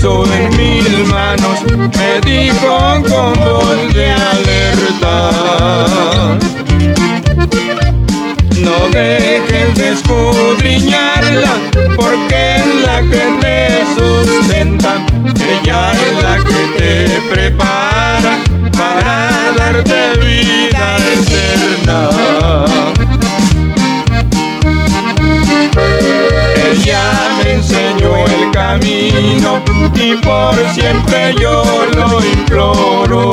puso en mis manos, me dijo con voz de alerta. No dejes de escudriñarla, porque es la que te y por siempre yo lo imploro.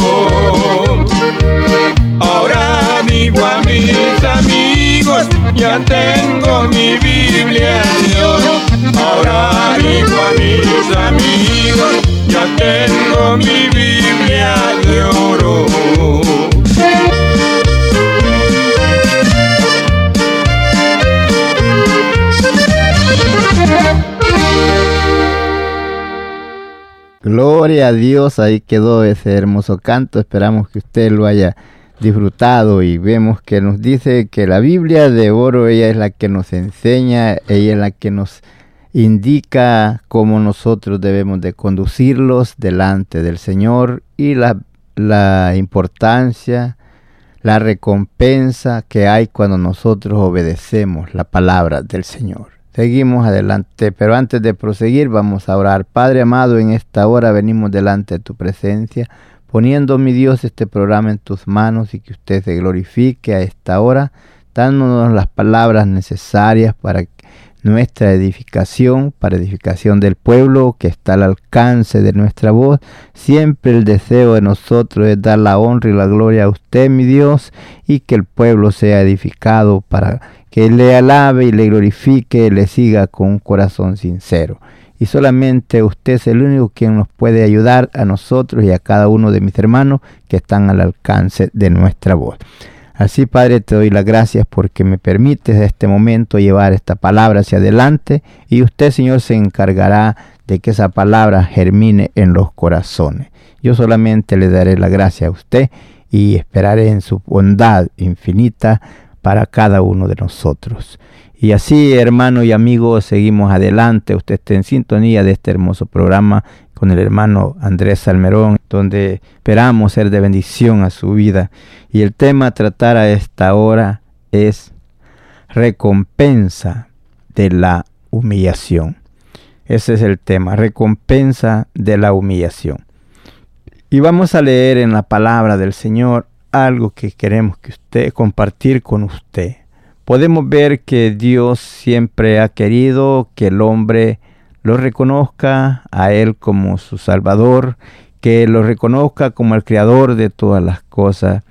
Ahora digo a mis amigos, ya tengo mi Biblia de. Ahora digo a mis amigos, ya tengo mi Biblia Gloria a Dios, ahí quedó ese hermoso canto. Esperamos que usted lo haya disfrutado y vemos que nos dice que la Biblia de oro, ella es la que nos enseña, ella es la que nos indica cómo nosotros debemos de conducirlos delante del Señor y la, la importancia, la recompensa que hay cuando nosotros obedecemos la palabra del Señor. Seguimos adelante, pero antes de proseguir vamos a orar. Padre amado, en esta hora venimos delante de tu presencia, poniendo, mi Dios, este programa en tus manos y que usted se glorifique a esta hora, dándonos las palabras necesarias para nuestra edificación, para edificación del pueblo que está al alcance de nuestra voz. Siempre el deseo de nosotros es dar la honra y la gloria a usted, mi Dios, y que el pueblo sea edificado para que le alabe y le glorifique, le siga con un corazón sincero. Y solamente usted es el único quien nos puede ayudar a nosotros y a cada uno de mis hermanos que están al alcance de nuestra voz. Así, Padre, te doy las gracias porque me permites en este momento llevar esta palabra hacia adelante y usted, Señor, se encargará de que esa palabra germine en los corazones. Yo solamente le daré la gracia a usted y esperaré en su bondad infinita para cada uno de nosotros. Y así, hermano y amigo, seguimos adelante. Usted está en sintonía de este hermoso programa con el hermano Andrés Salmerón, donde esperamos ser de bendición a su vida. Y el tema a tratar a esta hora es recompensa de la humillación. Ese es el tema, recompensa de la humillación. Y vamos a leer en la palabra del Señor algo que queremos que usted compartir con usted. Podemos ver que Dios siempre ha querido que el hombre lo reconozca a Él como su Salvador, que lo reconozca como el Creador de todas las cosas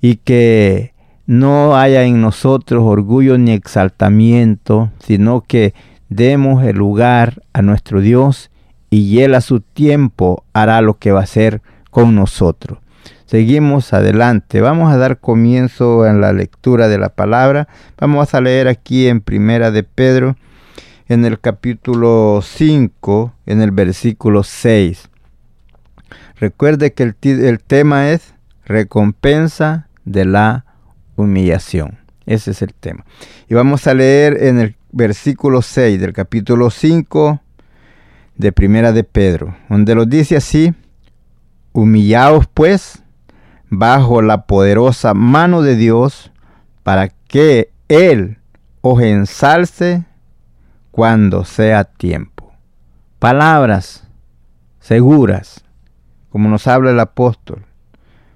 y que no haya en nosotros orgullo ni exaltamiento, sino que demos el lugar a nuestro Dios y Él a su tiempo hará lo que va a hacer con nosotros. Seguimos adelante. Vamos a dar comienzo en la lectura de la palabra. Vamos a leer aquí en Primera de Pedro, en el capítulo 5, en el versículo 6. Recuerde que el, el tema es recompensa de la humillación. Ese es el tema. Y vamos a leer en el versículo 6 del capítulo 5 de Primera de Pedro, donde lo dice así, humillaos pues bajo la poderosa mano de Dios para que Él os ensalce cuando sea tiempo. Palabras seguras, como nos habla el apóstol,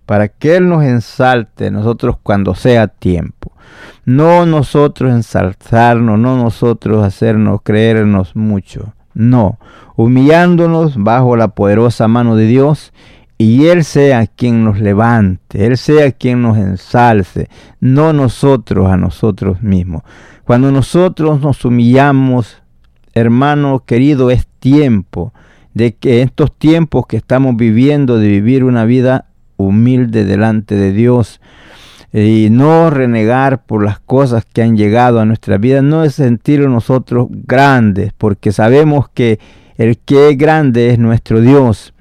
para que Él nos ensalte nosotros cuando sea tiempo. No nosotros ensalzarnos, no nosotros hacernos creernos mucho, no, humillándonos bajo la poderosa mano de Dios y Él sea quien nos levante, Él sea quien nos ensalce, no nosotros a nosotros mismos. Cuando nosotros nos humillamos, hermano querido, es tiempo de que estos tiempos que estamos viviendo, de vivir una vida humilde delante de Dios, y no renegar por las cosas que han llegado a nuestra vida, no es sentirnos nosotros grandes, porque sabemos que el que es grande es nuestro Dios.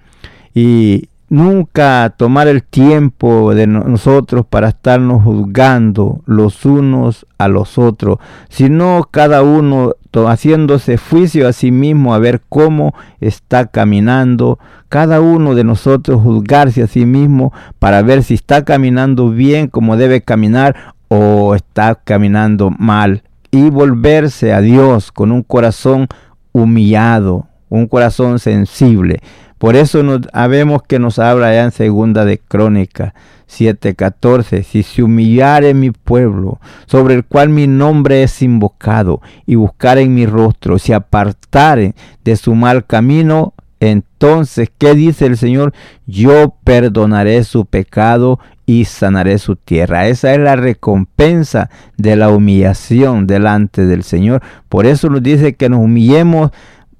Y nunca tomar el tiempo de nosotros para estarnos juzgando los unos a los otros, sino cada uno haciéndose juicio a sí mismo a ver cómo está caminando, cada uno de nosotros juzgarse a sí mismo para ver si está caminando bien como debe caminar o está caminando mal y volverse a Dios con un corazón humillado, un corazón sensible. Por eso nos, vemos que nos habla ya en segunda de Crónica 7:14, si se humillare mi pueblo, sobre el cual mi nombre es invocado, y en mi rostro, si apartare de su mal camino, entonces, ¿qué dice el Señor? Yo perdonaré su pecado y sanaré su tierra. Esa es la recompensa de la humillación delante del Señor. Por eso nos dice que nos humillemos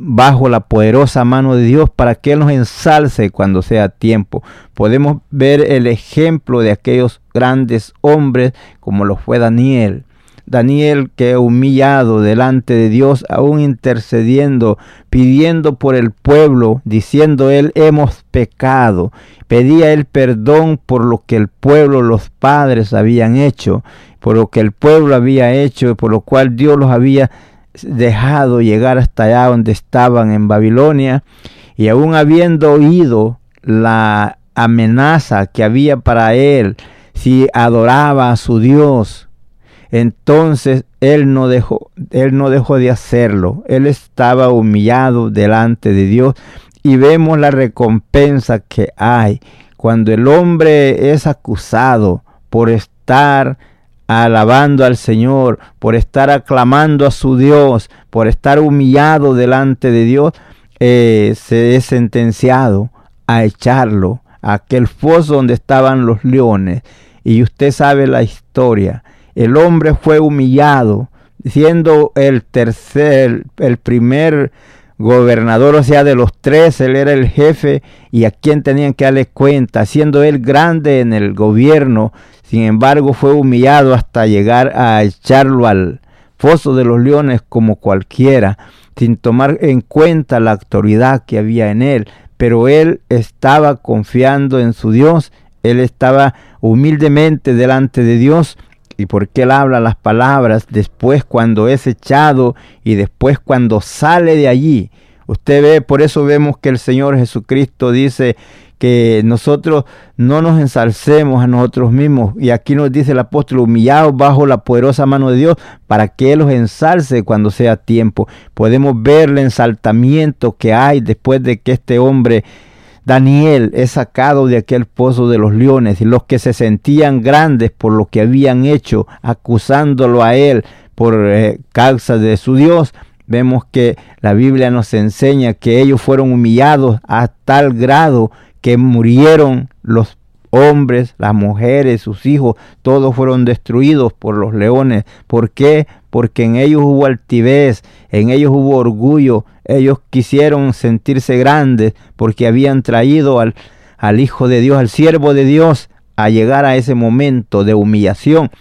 bajo la poderosa mano de Dios para que Él nos ensalce cuando sea tiempo. Podemos ver el ejemplo de aquellos grandes hombres como lo fue Daniel. Daniel que humillado delante de Dios, aún intercediendo, pidiendo por el pueblo, diciendo él hemos pecado. Pedía el perdón por lo que el pueblo, los padres habían hecho, por lo que el pueblo había hecho, por lo cual Dios los había dejado llegar hasta allá donde estaban en Babilonia y aún habiendo oído la amenaza que había para él si adoraba a su Dios, entonces él no dejó, él no dejó de hacerlo. Él estaba humillado delante de Dios y vemos la recompensa que hay cuando el hombre es acusado por estar alabando al Señor, por estar aclamando a su Dios, por estar humillado delante de Dios, eh, se es sentenciado a echarlo a aquel foso donde estaban los leones. Y usted sabe la historia. El hombre fue humillado, siendo el tercer, el primer gobernador, o sea, de los tres, él era el jefe y a quien tenían que darle cuenta, siendo él grande en el gobierno, sin embargo, fue humillado hasta llegar a echarlo al foso de los leones como cualquiera, sin tomar en cuenta la autoridad que había en él. Pero él estaba confiando en su Dios, él estaba humildemente delante de Dios y porque él habla las palabras después cuando es echado y después cuando sale de allí. Usted ve, por eso vemos que el Señor Jesucristo dice que nosotros no nos ensalcemos a nosotros mismos. Y aquí nos dice el apóstol, humillados bajo la poderosa mano de Dios, para que Él los ensalce cuando sea tiempo. Podemos ver el ensaltamiento que hay después de que este hombre, Daniel, es sacado de aquel pozo de los leones los que se sentían grandes por lo que habían hecho, acusándolo a Él por eh, causa de su Dios, vemos que la Biblia nos enseña que ellos fueron humillados a tal grado que murieron los hombres, las mujeres, sus hijos, todos fueron destruidos por los leones. ¿Por qué? Porque en ellos hubo altivez, en ellos hubo orgullo, ellos quisieron sentirse grandes porque habían traído al, al Hijo de Dios, al siervo de Dios, a llegar a ese momento de humillación.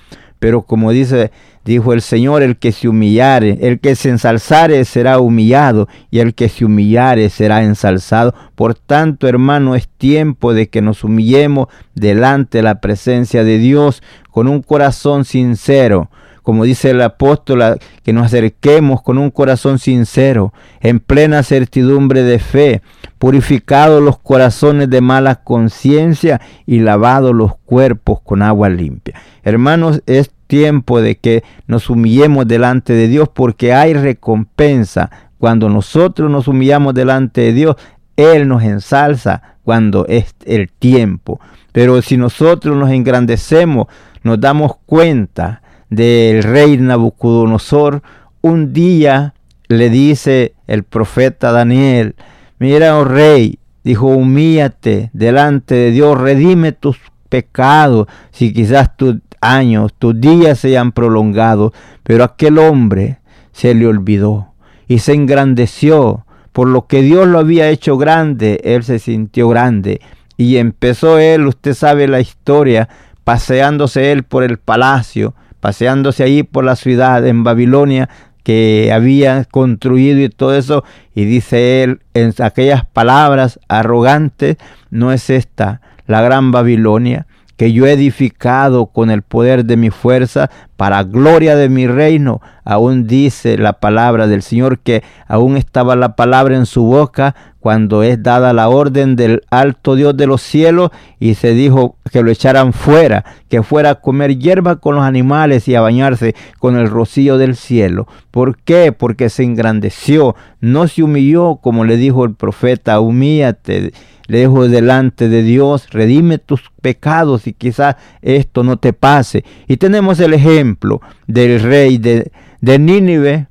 Pero como dice Dijo el Señor, el que se humillare, el que se ensalzare será humillado, y el que se humillare será ensalzado. Por tanto, hermano, es tiempo de que nos humillemos delante de la presencia de Dios con un corazón sincero, como dice el apóstol, que nos acerquemos con un corazón sincero, en plena certidumbre de fe, purificados los corazones de mala conciencia y lavados los cuerpos con agua limpia. Hermanos, es tiempo de que nos humillemos delante de Dios porque hay recompensa. Cuando nosotros nos humillamos delante de Dios, Él nos ensalza cuando es el tiempo. Pero si nosotros nos engrandecemos, nos damos cuenta del rey Nabucodonosor, un día le dice el profeta Daniel, mira, oh rey, dijo, humíate delante de Dios, redime tus pecados, si quizás tus años, tus días se han prolongado, pero aquel hombre se le olvidó y se engrandeció. Por lo que Dios lo había hecho grande, él se sintió grande. Y empezó él, usted sabe la historia, paseándose él por el palacio, paseándose allí por la ciudad en Babilonia que había construido y todo eso, y dice él en aquellas palabras arrogantes, no es esta la gran Babilonia que yo he edificado con el poder de mi fuerza para gloria de mi reino. Aún dice la palabra del Señor que aún estaba la palabra en su boca cuando es dada la orden del alto Dios de los cielos y se dijo que lo echaran fuera, que fuera a comer hierba con los animales y a bañarse con el rocío del cielo. ¿Por qué? Porque se engrandeció, no se humilló como le dijo el profeta, humíate lejos delante de Dios, redime tus pecados y quizás esto no te pase. Y tenemos el ejemplo del rey de, de Nínive,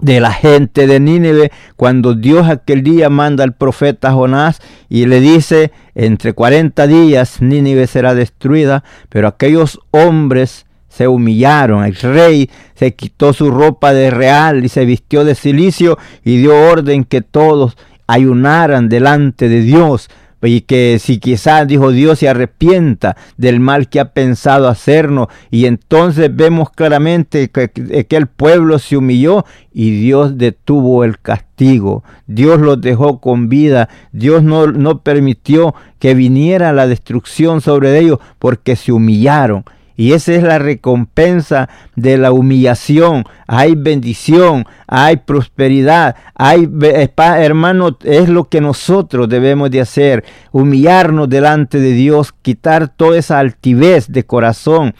de la gente de Nínive, cuando Dios aquel día manda al profeta Jonás y le dice, entre 40 días Nínive será destruida, pero aquellos hombres se humillaron, el rey se quitó su ropa de real y se vistió de silicio y dio orden que todos ayunaran delante de Dios y que si quizás dijo Dios se arrepienta del mal que ha pensado hacernos y entonces vemos claramente que, que, el pueblo se humilló y Dios detuvo el castigo, Dios los dejó con vida, Dios no, no permitió que viniera la destrucción sobre ellos porque se humillaron y esa es la recompensa de la humillación. Hay bendición, hay prosperidad, hay, hermano, es lo que nosotros debemos de hacer. Humillarnos delante de Dios, quitar toda esa altivez de corazón.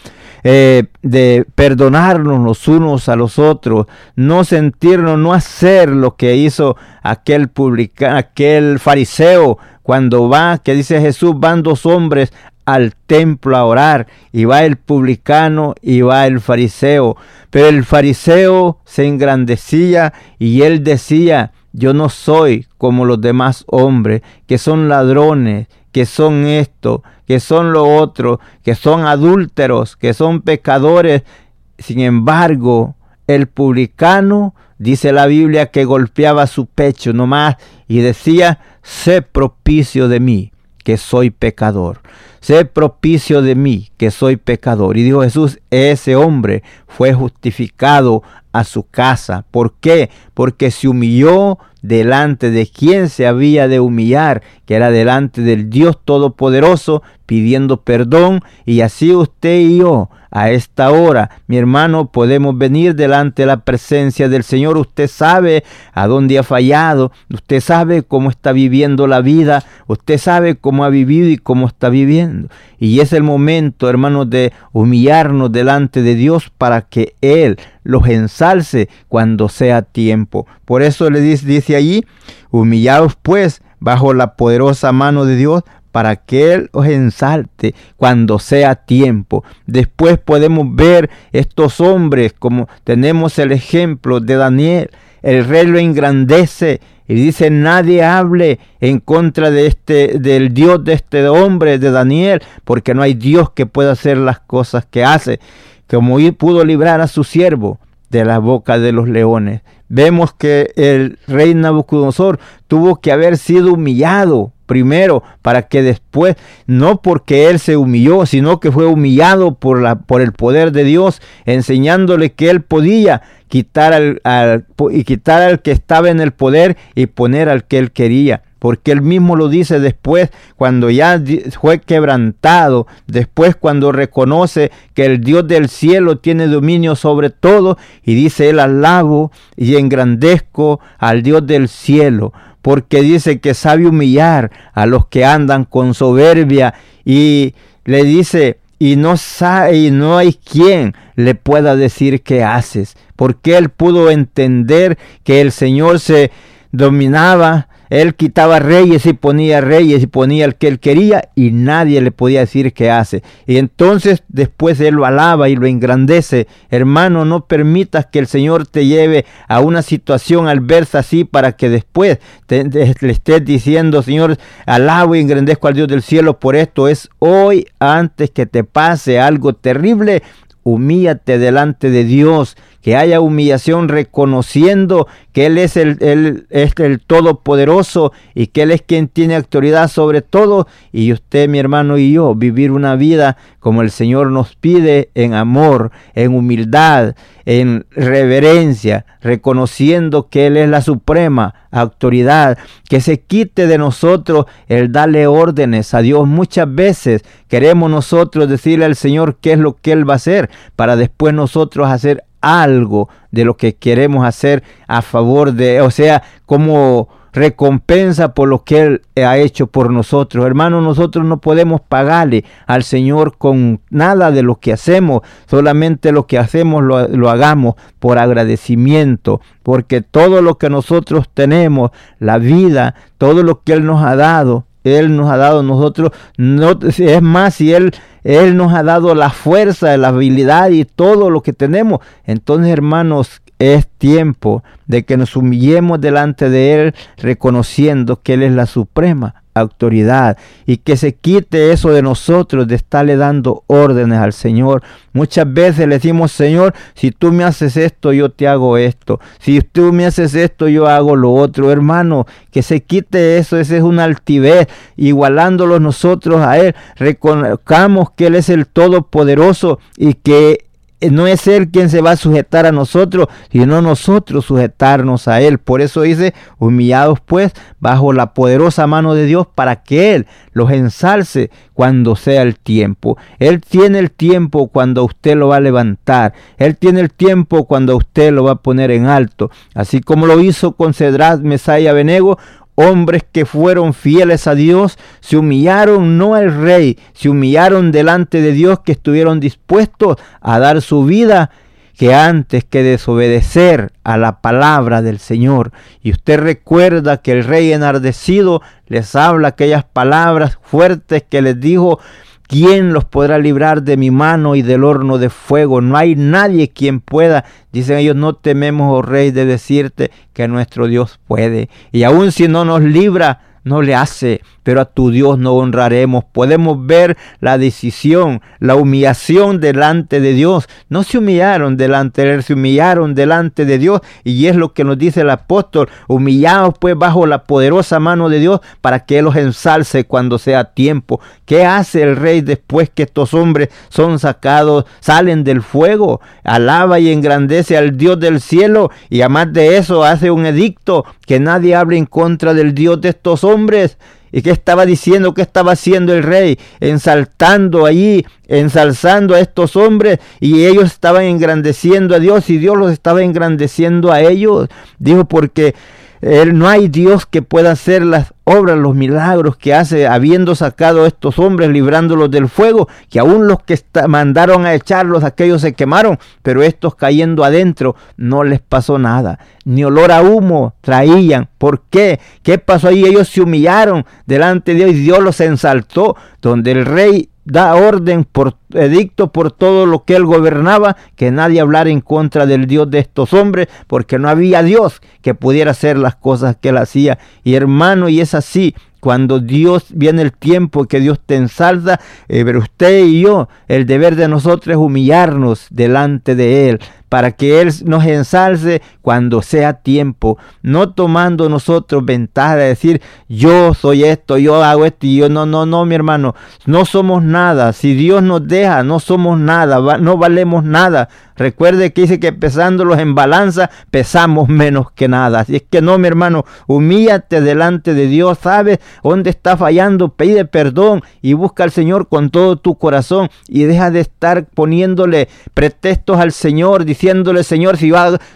Eh, de perdonarnos los unos a los otros, no sentirnos, no hacer lo que hizo aquel publicano, aquel fariseo cuando va, que dice Jesús, van dos hombres al templo a orar y va el publicano y va el fariseo. Pero el fariseo se engrandecía y él decía, yo no soy como los demás hombres, que son ladrones, que son esto, que son lo otro, que son adúlteros, que son pecadores. Sin embargo, el publicano, dice la Biblia, que golpeaba su pecho nomás y decía, sé propicio de mí, que soy pecador sé propicio de mí, que soy pecador. Y dijo Jesús, ese hombre fue justificado a su casa. ¿Por qué? Porque se humilló delante de quien se había de humillar, que era delante del Dios Todopoderoso, pidiendo perdón. Y así usted y yo a esta hora, mi hermano, podemos venir delante de la presencia del Señor. Usted sabe a dónde ha fallado, usted sabe cómo está viviendo la vida, usted sabe cómo ha vivido y cómo está viviendo. Y es el momento, hermanos, de humillarnos delante de Dios para que Él los ensalce cuando sea tiempo. Por eso le dice, dice allí, humillaos pues bajo la poderosa mano de Dios para que Él os ensalte cuando sea tiempo. Después podemos ver estos hombres como tenemos el ejemplo de Daniel. El rey lo engrandece y dice nadie hable en contra de este del Dios de este hombre de Daniel, porque no hay Dios que pueda hacer las cosas que hace, como pudo librar a su siervo de la boca de los leones. Vemos que el rey Nabucodonosor tuvo que haber sido humillado primero para que después, no porque él se humilló, sino que fue humillado por, la, por el poder de Dios, enseñándole que él podía quitar al, y quitar al que estaba en el poder y poner al que él quería. Porque él mismo lo dice después, cuando ya fue quebrantado, después cuando reconoce que el Dios del cielo tiene dominio sobre todo, y dice él alabo y engrandezco al Dios del cielo porque dice que sabe humillar a los que andan con soberbia y le dice, y no sabe, y no hay quien le pueda decir qué haces, porque él pudo entender que el Señor se dominaba él quitaba reyes y ponía reyes y ponía el que él quería y nadie le podía decir qué hace. Y entonces después él lo alaba y lo engrandece. Hermano, no permitas que el Señor te lleve a una situación al verse así para que después le estés diciendo, Señor, alabo y engrandezco al Dios del cielo por esto. Es hoy antes que te pase algo terrible humíllate delante de Dios, que haya humillación reconociendo que Él es el, el Todopoderoso y que Él es quien tiene autoridad sobre todo. Y usted, mi hermano y yo, vivir una vida como el Señor nos pide en amor, en humildad, en reverencia, reconociendo que Él es la suprema autoridad, que se quite de nosotros el darle órdenes a Dios. Muchas veces queremos nosotros decirle al Señor qué es lo que Él va a hacer para después nosotros hacer algo de lo que queremos hacer a favor de, o sea, como recompensa por lo que Él ha hecho por nosotros. Hermanos, nosotros no podemos pagarle al Señor con nada de lo que hacemos, solamente lo que hacemos lo, lo hagamos por agradecimiento, porque todo lo que nosotros tenemos, la vida, todo lo que Él nos ha dado, él nos ha dado nosotros, no, es más, si Él, Él nos ha dado la fuerza, la habilidad y todo lo que tenemos. Entonces, hermanos, es tiempo de que nos humillemos delante de Él, reconociendo que Él es la suprema autoridad y que se quite eso de nosotros de estarle dando órdenes al Señor. Muchas veces le decimos, Señor, si tú me haces esto, yo te hago esto. Si tú me haces esto, yo hago lo otro. Hermano, que se quite eso, ese es una altivez, igualándolos nosotros a Él. Reconozcamos que Él es el Todopoderoso y que no es Él quien se va a sujetar a nosotros, sino nosotros sujetarnos a Él. Por eso dice, humillados pues bajo la poderosa mano de Dios para que Él los ensalce cuando sea el tiempo. Él tiene el tiempo cuando usted lo va a levantar. Él tiene el tiempo cuando usted lo va a poner en alto. Así como lo hizo con Cedrat Mesaya Benego, hombres que fueron fieles a Dios, se humillaron no al rey, se humillaron delante de Dios que estuvieron dispuestos a dar su vida que antes que desobedecer a la palabra del Señor. Y usted recuerda que el rey enardecido les habla aquellas palabras fuertes que les dijo, ¿Quién los podrá librar de mi mano y del horno de fuego? No hay nadie quien pueda. Dicen ellos, no tememos, oh rey, de decirte que nuestro Dios puede. Y aun si no nos libra, no le hace, pero a tu Dios no honraremos. Podemos ver la decisión, la humillación delante de Dios. No se humillaron delante de Él, se humillaron delante de Dios. Y es lo que nos dice el apóstol, humillados pues bajo la poderosa mano de Dios para que Él los ensalce cuando sea tiempo. ¿Qué hace el rey después que estos hombres son sacados, salen del fuego? Alaba y engrandece al Dios del cielo y además de eso hace un edicto que nadie hable en contra del Dios de estos hombres hombres. ¿Y qué estaba diciendo? ¿Qué estaba haciendo el rey? Ensaltando allí, ensalzando a estos hombres y ellos estaban engrandeciendo a Dios y Dios los estaba engrandeciendo a ellos. Dijo porque él, no hay Dios que pueda hacer las obras, los milagros que hace, habiendo sacado a estos hombres, librándolos del fuego, que aún los que mandaron a echarlos, aquellos se quemaron, pero estos cayendo adentro no les pasó nada, ni olor a humo traían. ¿Por qué? ¿Qué pasó ahí? Ellos se humillaron delante de Dios y Dios los ensaltó, donde el rey da orden por edicto por todo lo que él gobernaba, que nadie hablara en contra del Dios de estos hombres, porque no había Dios que pudiera hacer las cosas que él hacía. Y hermano, y es así, cuando Dios viene el tiempo que Dios te ensalza, eh, pero usted y yo, el deber de nosotros es humillarnos delante de Él, para que Él nos ensalce cuando sea tiempo, no tomando nosotros ventaja de decir yo soy esto, yo hago esto y yo no, no, no, mi hermano, no somos nada. Si Dios nos deja, no somos nada, no valemos nada. Recuerde que dice que pesándolos en balanza, pesamos menos que nada. Así es que no, mi hermano, humíllate delante de Dios, sabes dónde está fallando, pide perdón y busca al Señor con todo tu corazón y deja de estar poniéndole pretextos al Señor, diciéndole, Señor, si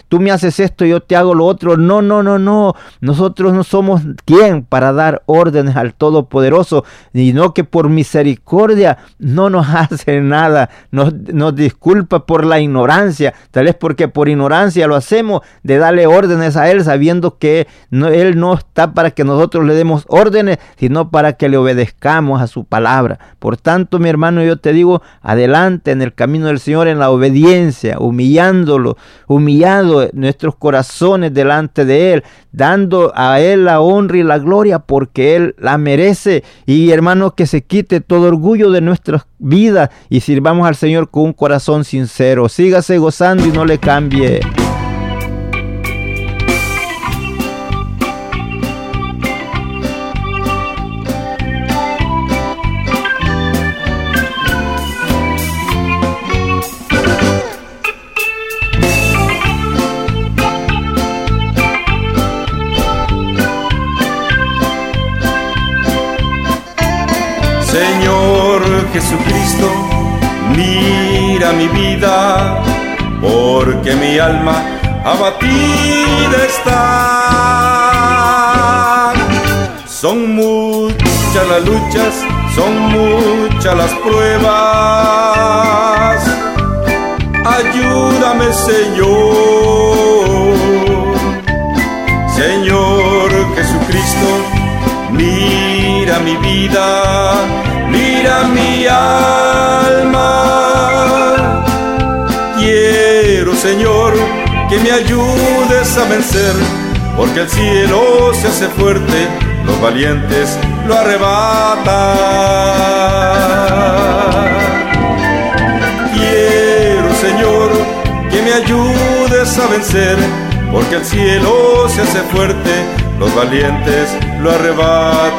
tú me haces esto, yo te hago lo otro. No, no, no, no. Nosotros no somos quien para dar órdenes al Todopoderoso, y no que por misericordia no nos hace nada, nos, disculpa por la ignorancia, tal vez porque por ignorancia lo hacemos de darle órdenes a Él, sabiendo que Él no está para que nosotros le demos órdenes, sino para que le obedezcamos a su palabra. Por tanto, mi hermano, yo te digo, adelante en el camino del Señor, en la obediencia, humillándolo, humillando nuestros corazones delante de Él, dando a Él la honra y la gloria porque Él la merece. Y hermano, que se quite todo orgullo de nuestras vidas y sirvamos al Señor con un corazón sincero. Sígase gozando y no le cambie. Jesucristo, mira mi vida, porque mi alma abatida está. Son muchas las luchas, son muchas las pruebas. Ayúdame, Señor. Señor Jesucristo, mira mi vida alma. Quiero, Señor, que me ayudes a vencer, porque el cielo se hace fuerte, los valientes lo arrebatan. Quiero, Señor, que me ayudes a vencer, porque el cielo se hace fuerte, los valientes lo arrebatan.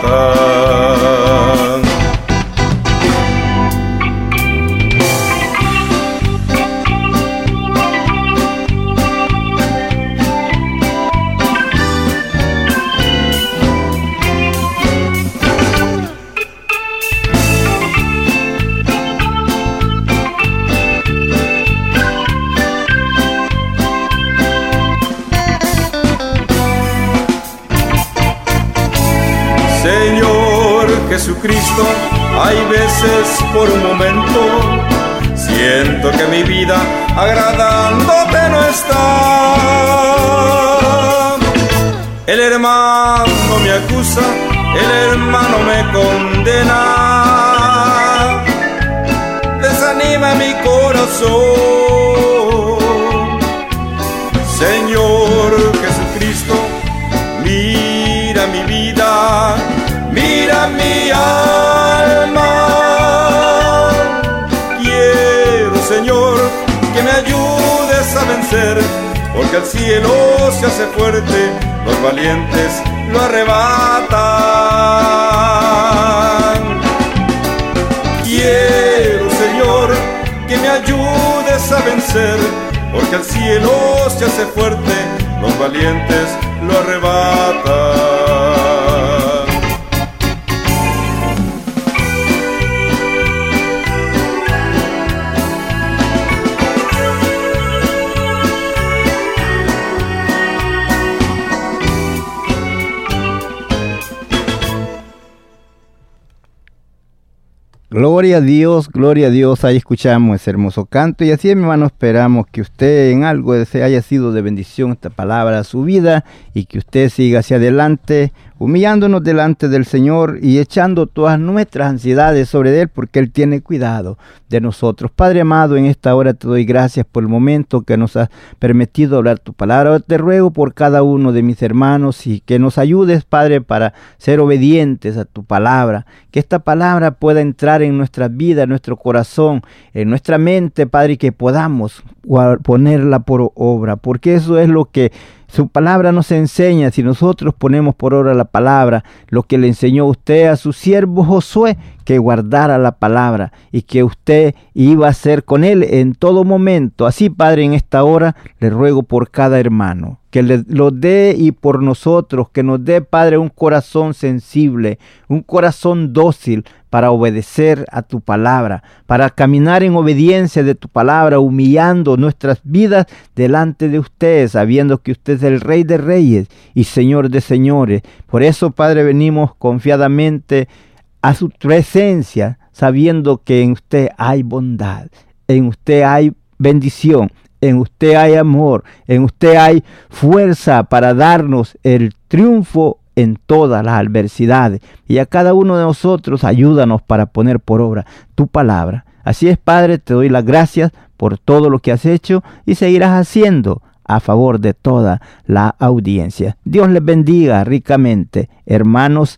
Hay veces por un momento siento que mi vida agradándote no está. El hermano me acusa, el hermano me condena. Desanima mi corazón. Porque el cielo se hace fuerte, los valientes lo arrebatan. Quiero, Señor, que me ayudes a vencer, porque el cielo se hace fuerte, los valientes lo arrebatan. Gloria a Dios, gloria a Dios, ahí escuchamos ese hermoso canto y así mi hermano esperamos que usted en algo se haya sido de bendición esta palabra a su vida y que usted siga hacia adelante humillándonos delante del Señor y echando todas nuestras ansiedades sobre Él, porque Él tiene cuidado de nosotros. Padre amado, en esta hora te doy gracias por el momento que nos has permitido hablar tu palabra. Te ruego por cada uno de mis hermanos y que nos ayudes, Padre, para ser obedientes a tu palabra. Que esta palabra pueda entrar en nuestra vida, en nuestro corazón, en nuestra mente, Padre, y que podamos ponerla por obra, porque eso es lo que su palabra nos enseña, si nosotros ponemos por obra la palabra, lo que le enseñó usted a su siervo Josué, que guardara la palabra y que usted iba a ser con él en todo momento. Así, Padre, en esta hora le ruego por cada hermano, que le, lo dé y por nosotros, que nos dé, Padre, un corazón sensible, un corazón dócil para obedecer a tu palabra, para caminar en obediencia de tu palabra, humillando nuestras vidas delante de usted, sabiendo que usted es el Rey de Reyes y Señor de Señores. Por eso, Padre, venimos confiadamente a su presencia, sabiendo que en usted hay bondad, en usted hay bendición, en usted hay amor, en usted hay fuerza para darnos el triunfo en todas las adversidades. Y a cada uno de nosotros ayúdanos para poner por obra tu palabra. Así es, Padre, te doy las gracias por todo lo que has hecho y seguirás haciendo a favor de toda la audiencia. Dios les bendiga ricamente, hermanos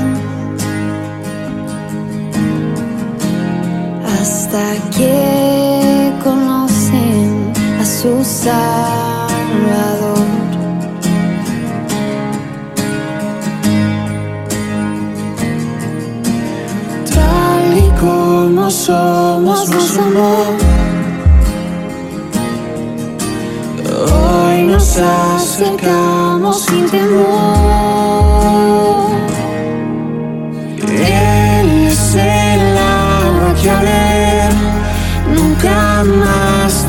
hasta que conocen a su Salvador. Tal y como somos, nos amó. Hoy nos acercamos sin temor.